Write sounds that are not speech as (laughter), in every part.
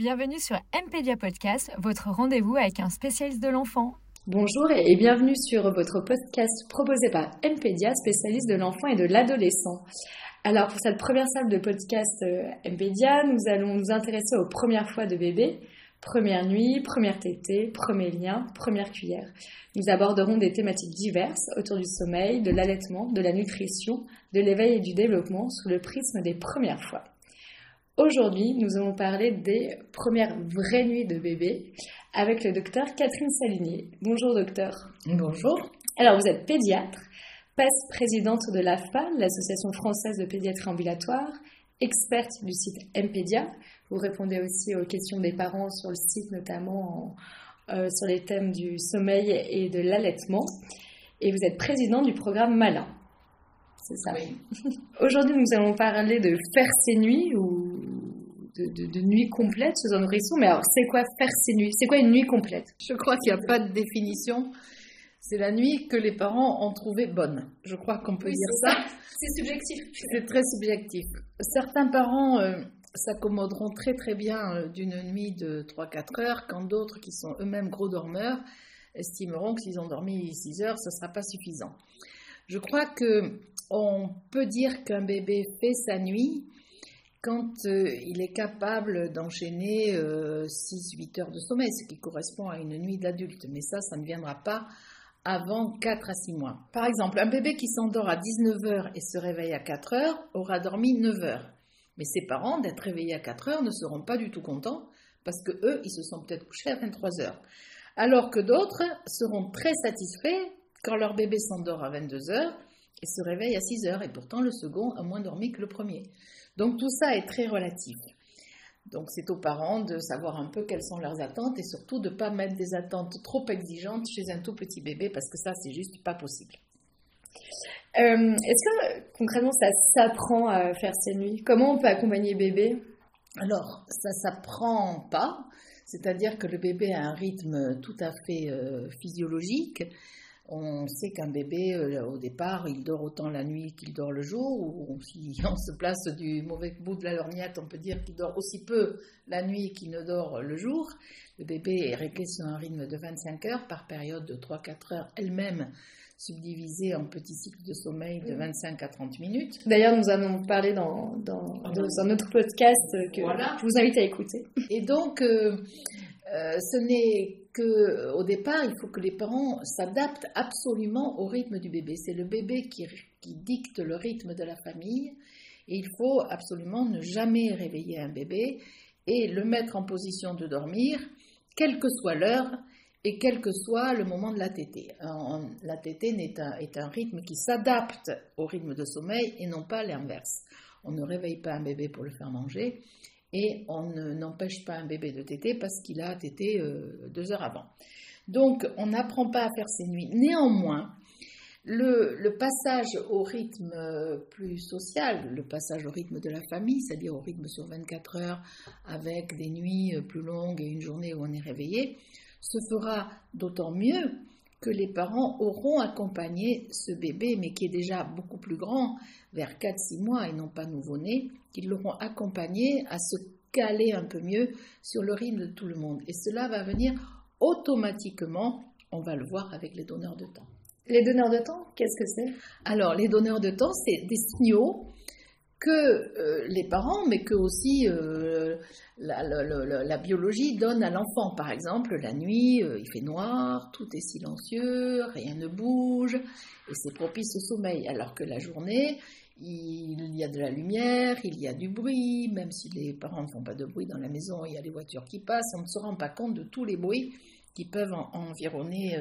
Bienvenue sur MPedia Podcast, votre rendez-vous avec un spécialiste de l'enfant. Bonjour et bienvenue sur votre podcast proposé par MPedia, spécialiste de l'enfant et de l'adolescent. Alors pour cette première salle de podcast euh, MPedia, nous allons nous intéresser aux premières fois de bébé, première nuit, première tétée, premier lien, première cuillère. Nous aborderons des thématiques diverses autour du sommeil, de l'allaitement, de la nutrition, de l'éveil et du développement sous le prisme des premières fois. Aujourd'hui, nous allons parler des premières vraies nuits de bébé avec le docteur Catherine Salinier. Bonjour docteur. Bonjour. Alors vous êtes pédiatre, présidente de l'AFPA, l'Association française de pédiatrie ambulatoire, experte du site MPedia. Vous répondez aussi aux questions des parents sur le site, notamment euh, sur les thèmes du sommeil et de l'allaitement. Et vous êtes présidente du programme Malin. C'est ça. (laughs) Aujourd'hui, nous allons parler de faire ses nuits ou de, de, nuit complète sous un nourrisson. Mais alors, c'est quoi faire ses nuits? C'est quoi une nuit complète? Je crois qu'il n'y a pas de définition. C'est la nuit que les parents ont trouvée bonne. Je crois qu'on peut dire ça. C'est subjectif. C'est très subjectif. Certains parents euh, s'accommoderont très très bien euh, d'une nuit de 3-4 heures, quand d'autres qui sont eux-mêmes gros dormeurs estimeront que s'ils ont dormi 6 heures, ce ne sera pas suffisant. Je crois que on peut dire qu'un bébé fait sa nuit quand euh, il est capable d'enchaîner 6-8 euh, heures de sommeil, ce qui correspond à une nuit d'adulte. Mais ça, ça ne viendra pas avant 4 à 6 mois. Par exemple, un bébé qui s'endort à 19 heures et se réveille à 4 heures aura dormi 9 heures. Mais ses parents, d'être réveillés à 4 heures, ne seront pas du tout contents parce que eux, ils se sont peut-être couchés à 23 heures. Alors que d'autres seront très satisfaits quand leur bébé s'endort à 22 heures et se réveille à 6 heures, et pourtant le second a moins dormi que le premier. Donc tout ça est très relatif. Donc c'est aux parents de savoir un peu quelles sont leurs attentes et surtout de ne pas mettre des attentes trop exigeantes chez un tout petit bébé parce que ça c'est juste pas possible. Euh, est-ce que concrètement ça s'apprend à faire ces nuits? Comment on peut accompagner bébé? Alors ça s'apprend pas, c'est-à-dire que le bébé a un rythme tout à fait euh, physiologique. On sait qu'un bébé, euh, au départ, il dort autant la nuit qu'il dort le jour, ou si on (laughs) se place du mauvais bout de la lorgnette, on peut dire qu'il dort aussi peu la nuit qu'il ne dort le jour. Le bébé est réglé sur un rythme de 25 heures par période de 3-4 heures, elle-même subdivisée en petits cycles de sommeil de 25 à 30 minutes. D'ailleurs, nous allons parler dans, dans, un autre podcast que je vous invite à écouter. Et donc, euh, euh, ce n'est que au départ, il faut que les parents s'adaptent absolument au rythme du bébé. C'est le bébé qui, dicte le rythme de la famille et il faut absolument ne jamais réveiller un bébé et le mettre en position de dormir, quelle que soit l'heure et quel que soit le moment de la tétée. La tétée est un rythme qui s'adapte au rythme de sommeil et non pas l'inverse. On ne réveille pas un bébé pour le faire manger, et on n'empêche pas un bébé de téter parce qu'il a tété euh, deux heures avant. Donc on n'apprend pas à faire ses nuits. Néanmoins, le, passage au rythme euh, plus social, le passage au rythme de la famille, c'est-à-dire au rythme sur 24 heures avec des nuits euh, plus longues et une journée où on est réveillé, se fera d'autant mieux que les parents auront accompagné ce bébé, mais qui est déjà beaucoup plus grand, vers 4-6 mois et non pas nouveau-né, qu'ils l'auront accompagné à se caler un peu mieux sur le rythme de tout le monde. Et cela va venir automatiquement, on va le voir avec les donneurs de temps. Les donneurs de temps, qu'est-ce que c'est? Alors, les donneurs de temps, c'est des signaux que euh, les parents, mais que aussi euh, la, biologie donne à l'enfant. Par exemple, la nuit, euh, il fait noir, tout est silencieux, rien ne bouge, et c'est propice au sommeil. Alors que la journée, il y a de la lumière, il y a du bruit, même si les parents ne font pas de bruit dans la maison, il y a des voitures qui passent, on ne se rend pas compte de tous les bruits qui peuvent environner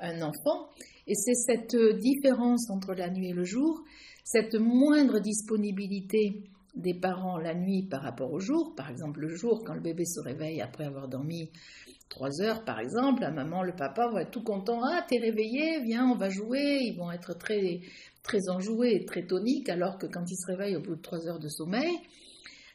un enfant. Et c'est cette différence entre la nuit et le jour cette moindre disponibilité des parents la nuit par rapport au jour, par exemple le jour quand le bébé se réveille après avoir dormi trois heures par exemple, la maman, le papa vont être tout contents, ah t'es réveillé, viens on va jouer, ils vont être très très enjoués très toniques, alors que quand ils se réveillent au bout de trois heures de sommeil,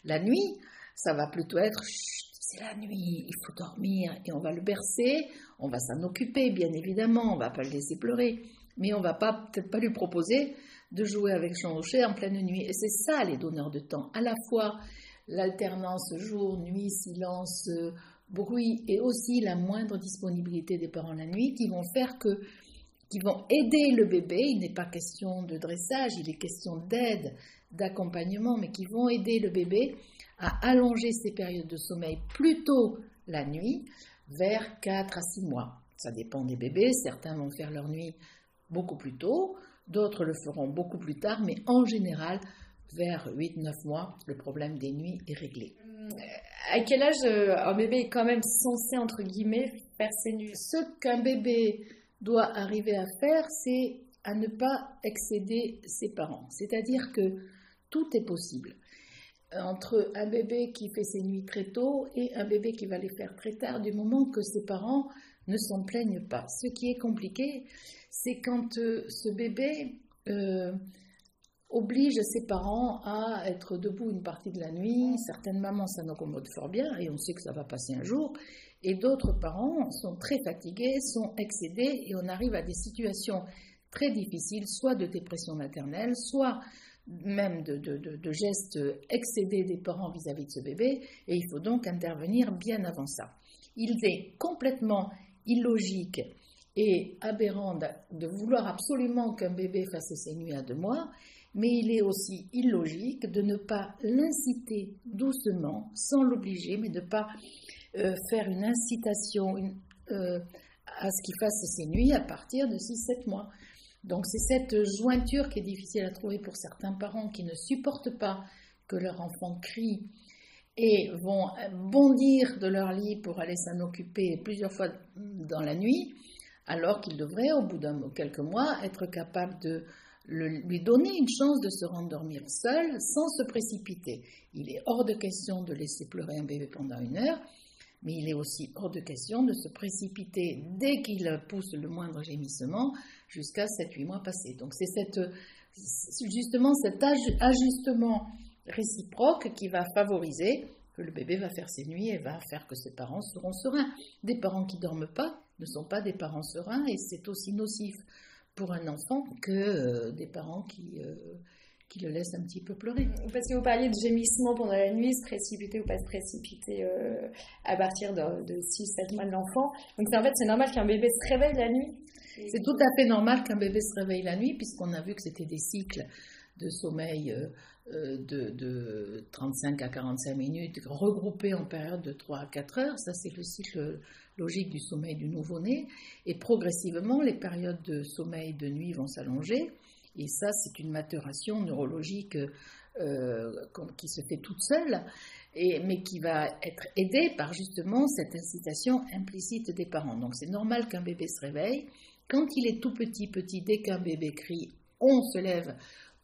la nuit, ça va plutôt être c'est la nuit, il faut dormir et on va le bercer, on va s'en occuper bien évidemment, on va pas le laisser pleurer, mais on va peut-être pas lui proposer de jouer avec Jean Rocher en pleine nuit. Et c'est ça les donneurs de temps. À la fois l'alternance jour, nuit, silence, bruit et aussi la moindre disponibilité des parents la nuit qui vont faire que qui vont aider le bébé, il n'est pas question de dressage, il est question d'aide, d'accompagnement, mais qui vont aider le bébé à allonger ses périodes de sommeil plutôt la nuit vers 4 à 6 mois. Ça dépend des bébés, certains vont faire leur nuit beaucoup plus tôt, d'autres le feront beaucoup plus tard, mais en général, vers 8-9 mois, le problème des nuits est réglé. À quel âge euh, un bébé est quand même censé, entre guillemets, faire ses nuits? Ce qu'un bébé doit arriver à faire, c'est à ne pas excéder ses parents. C'est-à-dire que tout est possible. Entre un bébé qui fait ses nuits très tôt et un bébé qui va les faire très tard, du moment que ses parents ne s'en plaignent pas. Ce qui est compliqué, c'est quand euh, ce bébé euh, oblige ses parents à être debout une partie de la nuit. Certaines mamans, ça accommode fort bien et on sait que ça va passer un jour. Et d'autres parents sont très fatigués, sont excédés et on arrive à des situations très difficiles, soit de dépression maternelle, soit même de, gestes excédés des parents vis-à-vis de ce bébé. Et il faut donc intervenir bien avant ça. Il est complètement illogique et aberrant de vouloir absolument qu'un bébé fasse ses nuits à deux mois mais il est aussi illogique de ne pas l'inciter doucement, sans l'obliger, mais de ne pas euh, faire une incitation euh, à ce qu'il fasse ses nuits à partir de 6-7 mois. Donc c'est cette jointure qui est difficile à trouver pour certains parents qui ne supportent pas que leur enfant crie et vont bondir de leur lit pour aller s'en occuper plusieurs fois dans la nuit, alors qu'ils devraient, au bout de quelques mois, être capables de lui donner une chance de se rendormir seul sans se précipiter. Il est hors de question de laisser pleurer un bébé pendant une heure, mais il est aussi hors de question de se précipiter dès qu'il pousse le moindre gémissement jusqu'à 7-8 mois passés. Donc c'est justement cet ajustement réciproque qui va favoriser que le bébé va faire ses nuits et va faire que ses parents seront sereins. Des parents qui dorment pas ne sont pas des parents sereins et c'est aussi nocif pour un enfant que euh, des parents qui, euh, qui le laissent un petit peu pleurer. Parce que vous parliez de gémissement pendant la nuit, se précipiter ou pas se précipiter euh, à partir de, 6-7 mois de l'enfant. Donc en fait, c'est normal qu'un bébé se réveille la nuit C'est tout à fait normal qu'un bébé se réveille la nuit, puisqu'on a vu que c'était des cycles de sommeil de, de, 35 à 45 minutes, regroupés en période de 3 à 4 heures. Ça, c'est le cycle logique du sommeil du nouveau-né. Et progressivement, les périodes de sommeil de nuit vont s'allonger. Et ça, c'est une maturation neurologique euh, qui se fait toute seule, et, mais qui va être aidée par justement cette incitation implicite des parents. Donc c'est normal qu'un bébé se réveille. Quand il est tout petit, petit, dès qu'un bébé crie, on se lève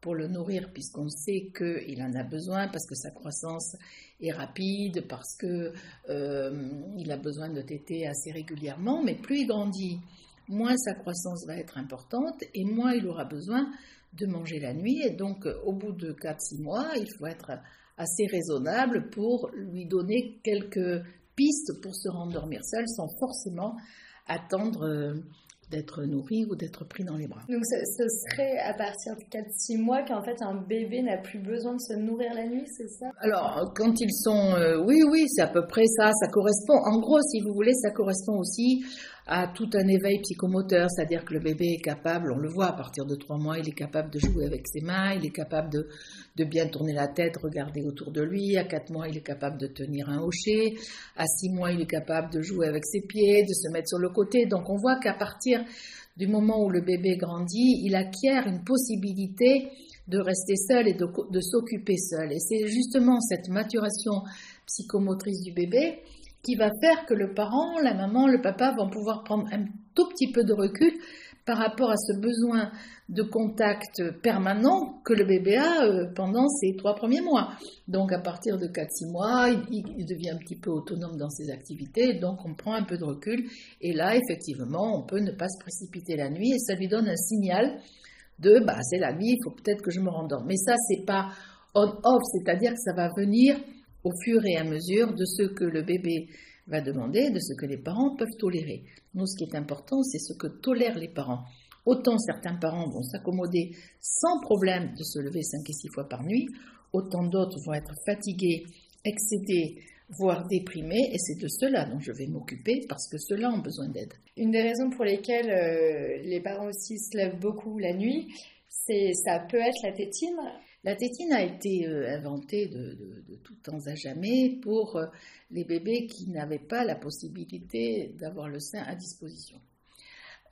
pour le nourrir puisqu'on sait qu'il en a besoin parce que sa croissance est rapide, parce qu'il euh, a besoin de téter assez régulièrement, mais plus il grandit, moins sa croissance va être importante et moins il aura besoin de manger la nuit. Et donc, au bout de 4-6 mois, il faut être assez raisonnable pour lui donner quelques pistes pour se rendormir seul sans forcément attendre euh, d'être nourri ou d'être pris dans les bras. Donc ce, serait à partir de 4-6 mois qu'en fait un bébé n'a plus besoin de se nourrir la nuit, c'est ça? Alors quand ils sont... Euh, oui, oui, c'est à peu près ça. Ça correspond, en gros, si vous voulez, ça correspond aussi à tout un éveil psychomoteur, c'est-à-dire que le bébé est capable, on le voit à partir de trois mois, il est capable de jouer avec ses mains, il est capable de, de bien tourner la tête, regarder autour de lui, à quatre mois, il est capable de tenir un hocher, à six mois, il est capable de jouer avec ses pieds, de se mettre sur le côté. Donc on voit qu'à partir du moment où le bébé grandit, il acquiert une possibilité de rester seul et de, de s'occuper seul. Et c'est justement cette maturation psychomotrice du bébé qui va faire que le parent, la maman, le papa vont pouvoir prendre un tout petit peu de recul par rapport à ce besoin de contact permanent que le bébé a euh, pendant ses trois premiers mois. Donc à partir de 4-6 mois, il, devient un petit peu autonome dans ses activités, donc on prend un peu de recul, et là effectivement on peut ne pas se précipiter la nuit, et ça lui donne un signal de bah c'est la nuit, il faut peut-être que je me rendorme. Mais ça c'est pas on-off, c'est-à-dire que ça va venir au fur et à mesure de ce que le bébé va demander, de ce que les parents peuvent tolérer. Nous, ce qui est important, c'est ce que tolèrent les parents. Autant certains parents vont s'accommoder sans problème de se lever 5 et 6 fois par nuit, autant d'autres vont être fatigués excédés, voire déprimés, et c'est de cela dont je vais m'occuper parce que ceux-là ont besoin d'aide. Une des raisons pour lesquelles euh, les parents aussi se lèvent beaucoup la nuit, c'est ça peut être la tétine. La tétine a été euh, inventée de, tout temps à jamais pour euh, les bébés qui n'avaient pas la possibilité d'avoir le sein à disposition.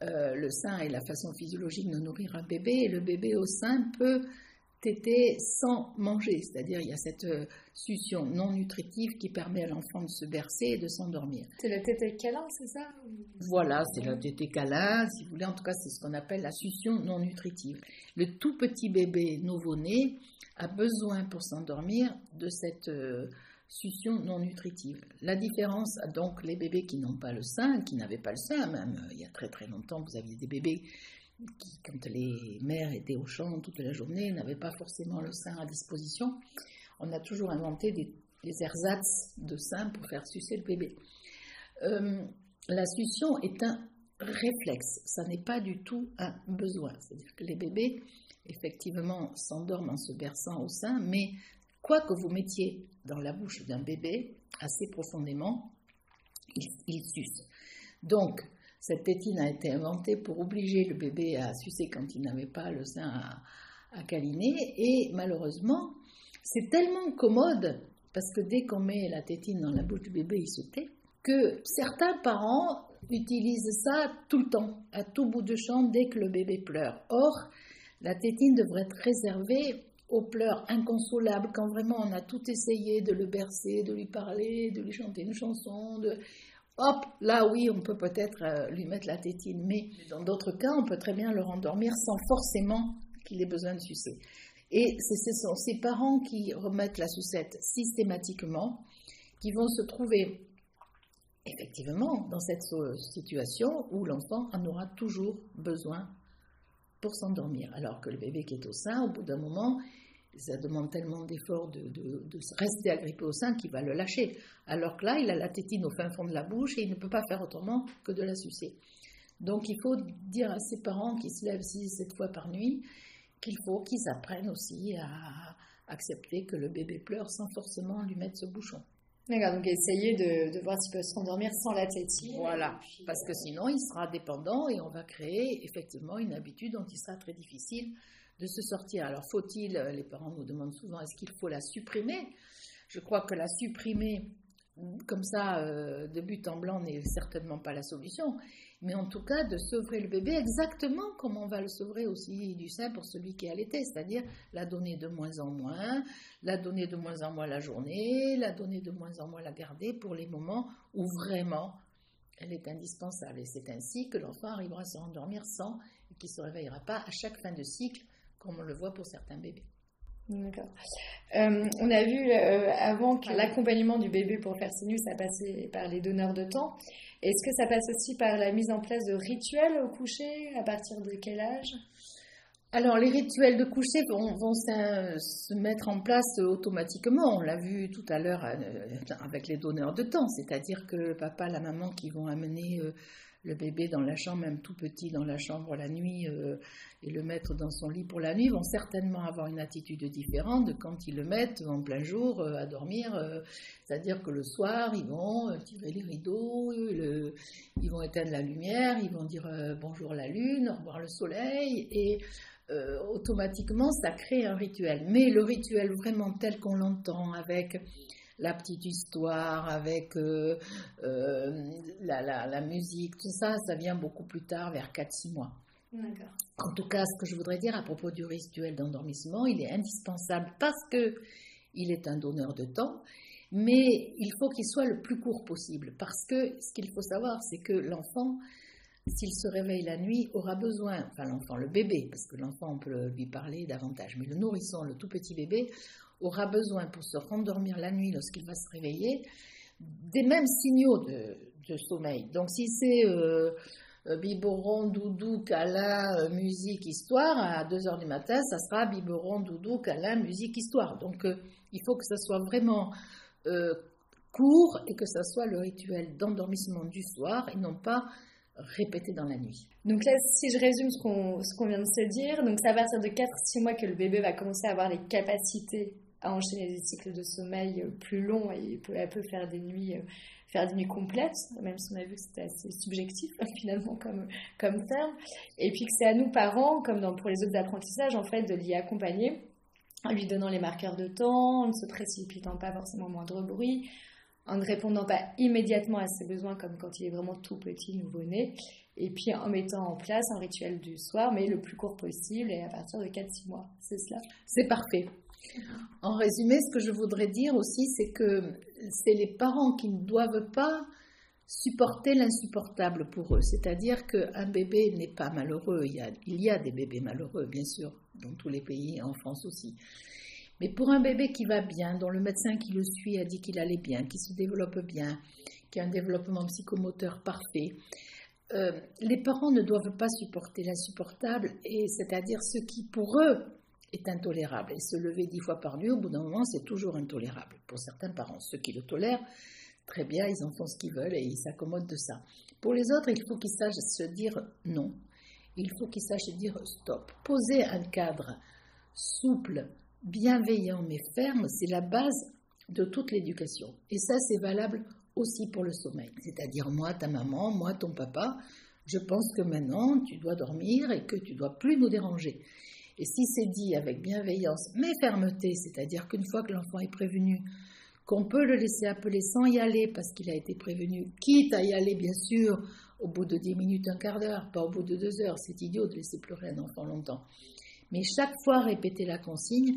le sein est la façon physiologique de nourrir un bébé et le bébé au sein peut téter sans manger, c'est-à-dire il y a cette euh, succion non nutritive qui permet à l'enfant de se bercer et de s'endormir. C'est la tétée câlin, c'est ça? Voilà, c'est la tétée câlin, si vous voulez, en tout cas c'est ce qu'on appelle la succion non nutritive. Le tout petit bébé nouveau-né a besoin pour s'endormir de cette euh, succion non nutritive. La différence, donc les bébés qui n'ont pas le sein, qui n'avaient pas le sein, même euh, il y a très très longtemps, vous aviez des bébés qui, quand les mères étaient au champ toute la journée, n'avaient pas forcément le sein à disposition. On a toujours inventé des, ersatz de sein pour faire sucer le bébé. Euh, la succion est un réflexe, ça n'est pas du tout un besoin. C'est-à-dire que les bébés, effectivement, s'endorment en se berçant au sein, mais quoi que vous mettiez dans la bouche d'un bébé, assez profondément, il, il suce. Donc, cette tétine a été inventée pour obliger le bébé à sucer quand il n'avait pas le sein à, câliner. Et malheureusement, c'est tellement commode, parce que dès qu'on met la tétine dans la bouche du bébé, il se tait, que certains parents utilisent ça tout le temps, à tout bout de champ, dès que le bébé pleure. Or, la tétine devrait être réservée aux pleurs inconsolables, quand vraiment on a tout essayé de le bercer, de lui parler, de lui chanter une chanson, de hop, là oui, on peut peut-être euh, lui mettre la tétine, mais dans d'autres cas, on peut très bien le rendormir sans forcément qu'il ait besoin de sucer. Et ce sont ces parents qui remettent la sucette systématiquement, qui vont se trouver effectivement dans cette situation où l'enfant en aura toujours besoin pour s'endormir, alors que le bébé qui est au sein, au bout d'un moment, ça demande tellement d'efforts de, rester agrippé au sein qu'il va le lâcher. Alors que là, il a la tétine au fin fond de la bouche et il ne peut pas faire autrement que de la sucer. Donc il faut dire à ses parents qui se lèvent 6-7 fois par nuit qu'il faut qu'ils apprennent aussi à accepter que le bébé pleure sans forcément lui mettre ce bouchon. D'accord, donc essayer de, voir s'il peut s'endormir sans la tétine. Voilà, parce que sinon il sera dépendant et on va créer effectivement une habitude dont il sera très difficile de se sortir. Alors faut-il, euh, les parents nous demandent souvent, est-ce qu'il faut la supprimer? Je crois que la supprimer comme ça, euh, de but en blanc, n'est certainement pas la solution. Mais en tout cas, de sevrer le bébé exactement comme on va le sevrer aussi du sein pour celui qui est allaité, c'est-à-dire la donner de moins en moins, la donner de moins en moins la journée, la donner de moins en moins la garder pour les moments où vraiment elle est indispensable. Et c'est ainsi que l'enfant arrivera à se rendormir sans et qu'il ne se réveillera pas à chaque fin de cycle comme on le voit pour certains bébés. D'accord. Euh, on a vu euh, avant que l'accompagnement du bébé pour faire ses nuits, ça passait par les donneurs de temps. Est-ce que ça passe aussi par la mise en place de rituels au coucher? À partir de quel âge? Alors, les rituels de coucher vont, vont se mettre en place automatiquement. On l'a vu tout à l'heure euh, avec les donneurs de temps, c'est-à-dire que le papa, la maman qui vont amener le bébé dans la chambre, même tout petit dans la chambre la nuit, euh, et le mettre dans son lit pour la nuit, vont certainement avoir une attitude différente de quand ils le mettent en plein jour euh, à dormir. Euh, c'est-à-dire que le soir, ils vont tirer les rideaux, ils vont éteindre la lumière, ils vont dire bonjour la lune, au revoir le soleil, et automatiquement, ça crée un rituel. Mais le rituel vraiment tel qu'on l'entend avec la petite histoire, avec euh, euh, la, musique, tout ça, ça vient beaucoup plus tard, vers 4-6 mois. En tout cas, ce que je voudrais dire à propos du rituel d'endormissement, il est indispensable parce que il est un donneur de temps, mais il faut qu'il soit le plus court possible parce que ce qu'il faut savoir, c'est que l'enfant, s'il se réveille la nuit, aura besoin, enfin l'enfant, le bébé, parce que l'enfant on peut lui parler davantage, mais le nourrisson, le tout petit bébé, aura besoin pour se rendormir la nuit lorsqu'il va se réveiller des mêmes signaux de, sommeil. Donc si c'est euh, euh, biberon, doudou, câlin, euh, musique, histoire, à 2 heures du matin, ça sera biberon, doudou, câlin, musique, histoire. Donc il faut que ça soit vraiment court et que ça soit le rituel d'endormissement du soir et non pas répété dans la nuit. Donc là, si je résume ce qu'on vient de se dire, donc c'est à partir de 4-6 mois que le bébé va commencer à avoir les capacités à enchaîner des cycles de sommeil plus longs et peut, elle peut faire des nuits faire des nuits complètes, même si on a vu que c'était assez subjectif (laughs) finalement comme, comme terme. Et puis que c'est à nous parents, comme pour les autres apprentissages, en fait, de l'y accompagner en lui donnant les marqueurs de temps, en ne se précipitant pas forcément moindre bruit, en ne répondant pas immédiatement à ses besoins comme quand il est vraiment tout petit, nouveau-né, et puis en mettant en place un rituel du soir, mais le plus court possible et à partir de 4-6 mois. C'est cela C'est parfait. En résumé, ce que je voudrais dire aussi, c'est que c'est les parents qui ne doivent pas supporter l'insupportable pour eux. C'est-à-dire qu'un bébé n'est pas malheureux. Il y, a, il y, a, des bébés malheureux, bien sûr, dans tous les pays, en France aussi. Mais pour un bébé qui va bien, dont le médecin qui le suit a dit qu'il allait bien, qui se développe bien, qui a un développement psychomoteur parfait, euh, les parents ne doivent pas supporter l'insupportable, et c'est-à-dire ce qui pour eux est intolérable. Et se lever dix fois par nuit, au bout d'un moment, c'est toujours intolérable pour certains parents. Ceux qui le tolèrent, très bien, ils en font ce qu'ils veulent et ils s'accommodent de ça. Pour les autres, il faut qu'ils sachent se dire non. Il faut qu'ils sachent dire stop. Poser un cadre souple, bienveillant mais ferme, c'est la base de toute l'éducation. Et ça, c'est valable aussi pour le sommeil. C'est-à-dire moi, ta maman, moi, ton papa, je pense que maintenant, tu dois dormir et que tu dois plus nous déranger. Et si c'est dit avec bienveillance, mais fermeté, c'est-à-dire qu'une fois que l'enfant est prévenu, qu'on peut le laisser appeler sans y aller parce qu'il a été prévenu, quitte à y aller bien sûr au bout de 10 minutes, un quart d'heure, pas au bout de deux heures, c'est idiot de laisser pleurer un enfant longtemps. Mais chaque fois répéter la consigne,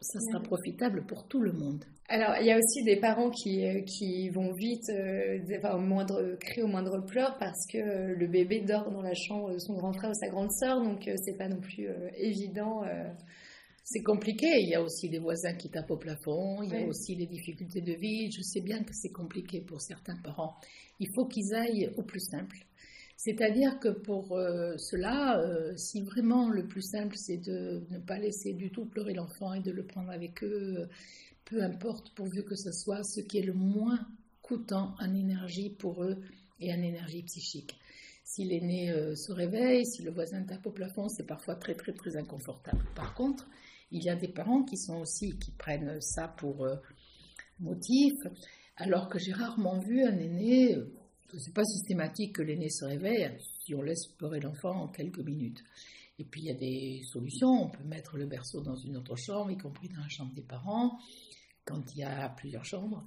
ça sera profitable pour tout le monde. Alors, il y a aussi des parents qui, euh, qui vont vite, euh, enfin, au moindre cri, au moindre pleur, parce que euh, le bébé dort dans la chambre de son grand frère ou sa grande sœur, donc c'est pas non plus évident. C'est compliqué. Il y a aussi des voisins qui tapent au plafond. Il y a aussi les difficultés de vie. Je sais bien que c'est compliqué pour certains parents. Il faut qu'ils aillent au plus simple. C'est-à-dire que pour euh, cela, euh, si vraiment le plus simple c'est de ne pas laisser du tout pleurer l'enfant et de le prendre avec eux, peu importe, pourvu que ce soit ce qui est le moins coûtant en énergie pour eux et en énergie psychique. Si l'aîné euh, se réveille, si le voisin tape au plafond, c'est parfois très très très inconfortable. Par contre, il y a des parents qui sont aussi qui prennent ça pour motif, alors que j'ai rarement vu un aîné n'est pas systématique que l'aîné se réveille si on laisse pleurer l'enfant en quelques minutes. Et puis il y a des solutions. On peut mettre le berceau dans une autre chambre, y compris dans la chambre des parents, quand il y a plusieurs chambres.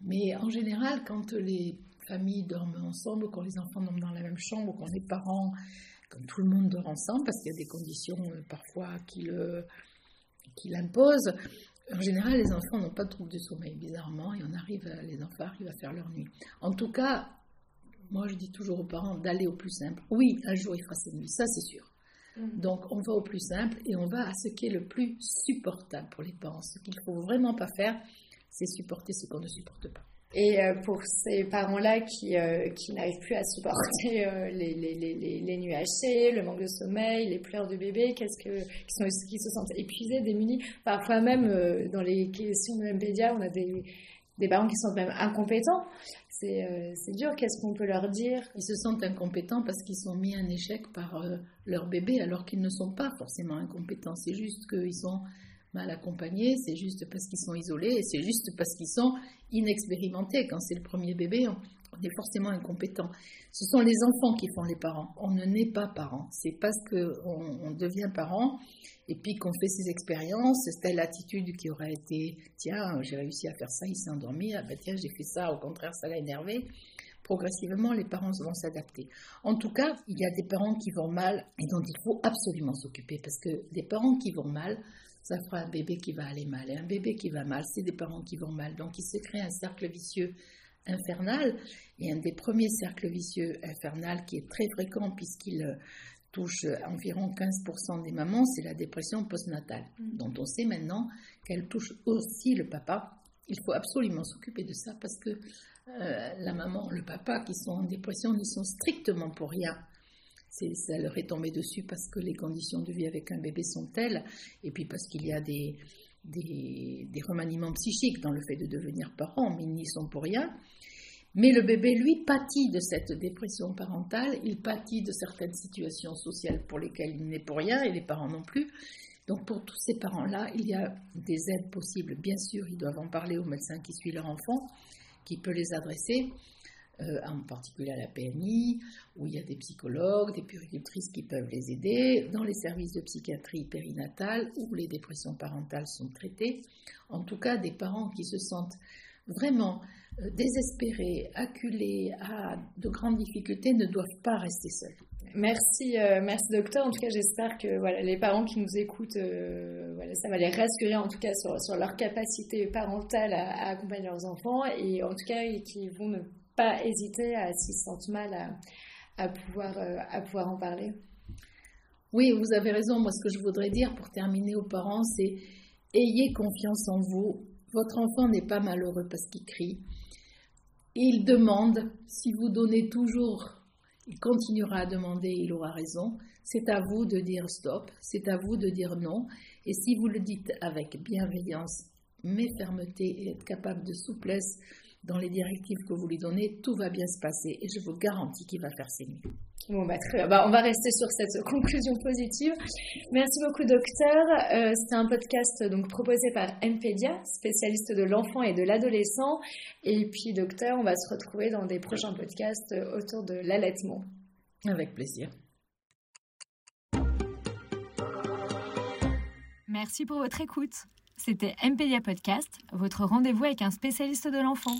Mais en général, quand les familles dorment ensemble, quand les enfants dorment dans la même chambre, quand les parents, quand tout le monde dort ensemble, parce qu'il y a des conditions euh, parfois qui l'imposent, en général, les enfants n'ont pas de trouble de sommeil, bizarrement, et on arrive, les enfants arrivent à faire leur nuit. En tout cas, moi je dis toujours aux parents d'aller au plus simple. Oui, un jour il fera ses nuits, ça c'est sûr. Mm. Donc on va au plus simple et on va à ce qui est le plus supportable pour les parents. Ce qu'il ne faut vraiment pas faire, c'est supporter ce qu'on ne supporte pas. Et euh, pour ces parents-là qui, euh, qui n'arrivent plus à supporter euh, les, les, les, les, nuits hachées, le manque de sommeil, les pleurs de bébé, qu'est-ce que, qui, sont, qui se sentent épuisés, démunis. Parfois même, dans les questions de MPDA, on a des, des parents qui sont même incompétents. Euh, c'est dur, qu'est-ce qu'on peut leur dire? Ils se sentent incompétents parce qu'ils sont mis en échec par euh, leur bébé, alors qu'ils ne sont pas forcément incompétents. C'est juste qu'ils sont mal accompagnés, c'est juste parce qu'ils sont isolés, c'est juste parce qu'ils sont inexpérimentés. Quand c'est le premier bébé, on est forcément incompétent. Ce sont les enfants qui font les parents. On ne naît pas parent. C'est parce qu'on on devient parent et puis qu'on fait ses expériences. Telle attitude qui aurait été tiens, j'ai réussi à faire ça, il s'est endormi. Ah ben tiens, j'ai fait ça, au contraire, ça l'a énervé. Progressivement, les parents vont s'adapter. En tout cas, il y a des parents qui vont mal et dont il faut absolument s'occuper parce que des parents qui vont mal, ça fera un bébé qui va aller mal. Et un bébé qui va mal, c'est des parents qui vont mal. Donc il se crée un cercle vicieux infernal. Et un des premiers cercles vicieux infernal qui est très fréquent puisqu'il euh, touche environ 15% des mamans, c'est la dépression postnatale, mm. dont on sait maintenant qu'elle touche aussi le papa. Il faut absolument s'occuper de ça parce que euh, la maman, le papa qui sont en dépression n'y sont strictement pour rien. Ça leur est tombé dessus parce que les conditions de vie avec un bébé sont telles, et puis parce qu'il y a des, des, remaniements psychiques dans le fait de devenir parent, mais ils n'y sont pour rien. Mais le bébé, lui, pâtit de cette dépression parentale, il pâtit de certaines situations sociales pour lesquelles il n'est pour rien, et les parents non plus. Donc pour tous ces parents-là, il y a des aides possibles. Bien sûr, ils doivent en parler au médecin qui suit leur enfant, qui peut les adresser. Euh, en particulier à la PMI, où il y a des psychologues, des puricultrices qui peuvent les aider, dans les services de psychiatrie périnatale, où les dépressions parentales sont traitées. En tout cas, des parents qui se sentent vraiment euh, désespérés, acculés, à de grandes difficultés, ne doivent pas rester seuls. Merci, euh, merci docteur. En tout cas, j'espère que voilà, les parents qui nous écoutent, voilà, ça va les rassurer en tout cas sur, leur capacité parentale à, à, accompagner leurs enfants et en tout cas qui vont ne pas hésiter à s'ils se sentent mal à, pouvoir, euh, à pouvoir en parler. Oui, vous avez raison. Moi, ce que je voudrais dire pour terminer aux parents, c'est ayez confiance en vous. Votre enfant n'est pas malheureux parce qu'il crie. Il demande. Si vous donnez toujours, il continuera à demander, il aura raison. C'est à vous de dire stop, c'est à vous de dire non. Et si vous le dites avec bienveillance, mais fermeté et être capable de souplesse, dans les directives que vous lui donnez, tout va bien se passer et je vous garantis qu'il va faire ses mieux. Bon, bah, très bien. Bah, on va rester sur cette (laughs) conclusion positive. Merci beaucoup, docteur. Euh, C'est un podcast donc proposé par MPedia, spécialiste de l'enfant et de l'adolescent. Et puis, docteur, on va se retrouver dans des prochains podcasts autour de l'allaitement. Avec plaisir. Merci pour votre écoute. C'était MPedia Podcast, votre rendez-vous avec un spécialiste de l'enfant.